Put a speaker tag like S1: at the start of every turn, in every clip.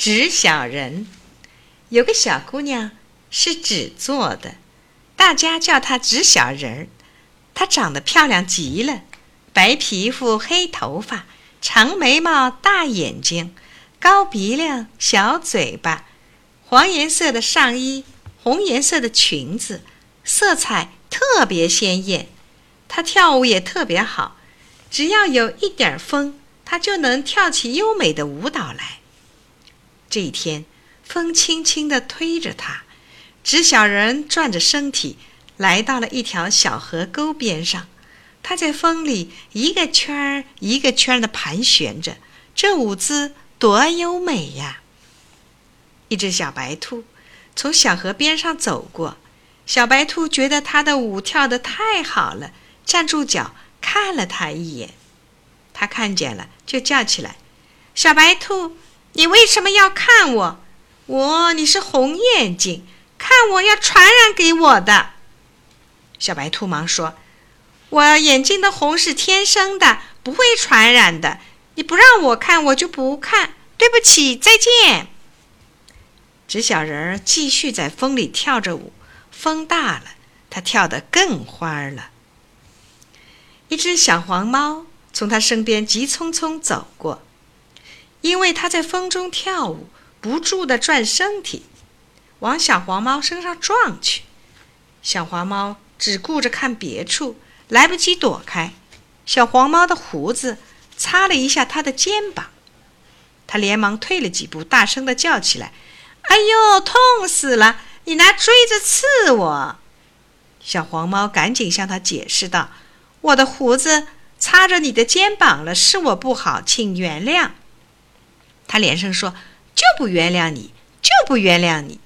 S1: 纸小人。有个小姑娘是纸做的，大家叫她纸小人儿。她长得漂亮极了，白皮肤、黑头发、长眉毛、大眼睛、高鼻梁、小嘴巴，黄颜色的上衣，红颜色的裙子，色彩特别鲜艳。她跳舞也特别好，只要有一点风，她就能跳起优美的舞蹈来。这一天。风轻轻地推着它，纸小人转着身体来到了一条小河沟边上。它在风里一个圈儿一个圈儿地盘旋着，这舞姿多优美呀！一只小白兔从小河边上走过，小白兔觉得它的舞跳得太好了，站住脚看了它一眼。它看见了，就叫起来：“小白兔，你为什么要看我？”我，你是红眼睛，看我要传染给我的。小白兔忙说：“我眼睛的红是天生的，不会传染的。你不让我看，我就不看。对不起，再见。”纸小人儿继续在风里跳着舞，风大了，他跳得更欢了。一只小黄猫从他身边急匆匆走过，因为他在风中跳舞。不住地转身体，往小黄猫身上撞去。小黄猫只顾着看别处，来不及躲开。小黄猫的胡子擦了一下它的肩膀，它连忙退了几步，大声地叫起来：“哎呦，痛死了！你拿锥子刺我！”小黄猫赶紧向他解释道：“我的胡子擦着你的肩膀了，是我不好，请原谅。”他连声说。就不原谅你，就不原谅你。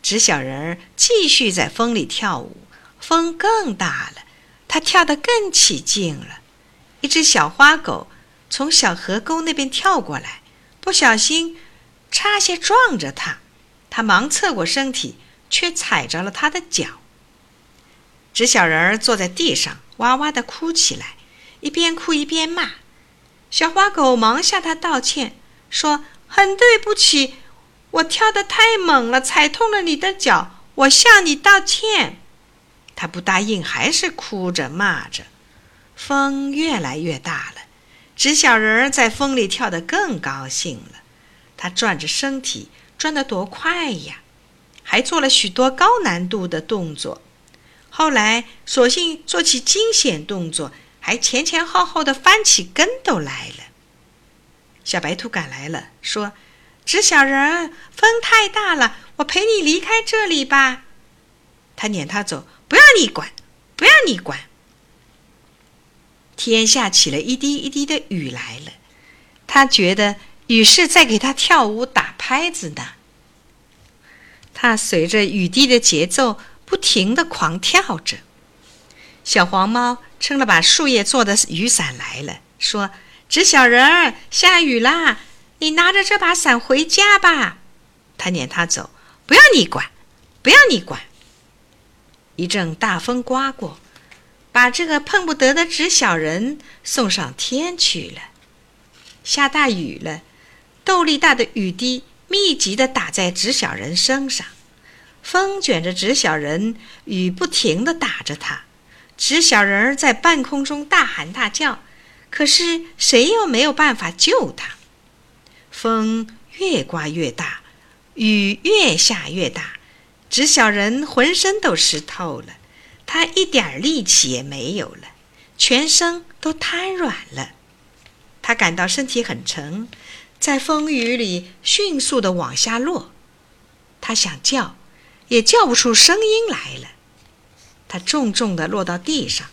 S1: 纸小人儿继续在风里跳舞，风更大了，他跳得更起劲了。一只小花狗从小河沟那边跳过来，不小心差些撞着他，他忙侧过身体，却踩着了他的脚。纸小人儿坐在地上，哇哇地哭起来，一边哭一边骂。小花狗忙向他道歉，说。很对不起，我跳得太猛了，踩痛了你的脚，我向你道歉。他不答应，还是哭着骂着。风越来越大了，纸小人儿在风里跳得更高兴了。他转着身体，转得多快呀！还做了许多高难度的动作。后来，索性做起惊险动作，还前前后后的翻起跟斗来了。小白兔赶来了，说：“纸小人，风太大了，我陪你离开这里吧。”他撵他走，不要你管，不要你管。天下起了一滴一滴的雨来了，他觉得雨是在给他跳舞打拍子呢。他随着雨滴的节奏不停的狂跳着。小黄猫撑了把树叶做的雨伞来了，说。纸小人儿，下雨啦！你拿着这把伞回家吧。他撵他走，不要你管，不要你管。一阵大风刮过，把这个碰不得的纸小人送上天去了。下大雨了，豆粒大的雨滴密集地打在纸小人身上，风卷着纸小人，雨不停地打着他。纸小人儿在半空中大喊大叫。可是谁又没有办法救他？风越刮越大，雨越下越大，纸小人浑身都湿透了，他一点力气也没有了，全身都瘫软了。他感到身体很沉，在风雨里迅速的往下落。他想叫，也叫不出声音来了。他重重的落到地上。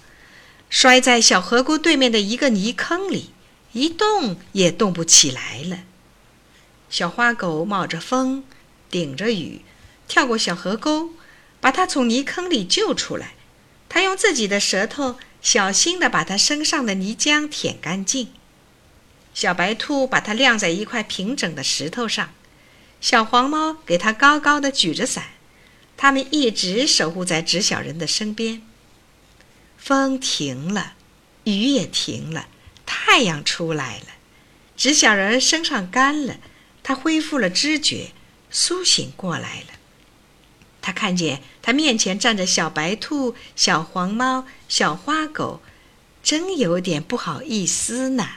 S1: 摔在小河沟对面的一个泥坑里，一动也动不起来了。小花狗冒着风，顶着雨，跳过小河沟，把它从泥坑里救出来。它用自己的舌头小心地把它身上的泥浆舔干净。小白兔把它晾在一块平整的石头上，小黄猫给它高高的举着伞。它们一直守护在纸小人的身边。风停了，雨也停了，太阳出来了。纸小人身上干了，他恢复了知觉，苏醒过来了。他看见他面前站着小白兔、小黄猫、小花狗，真有点不好意思呢。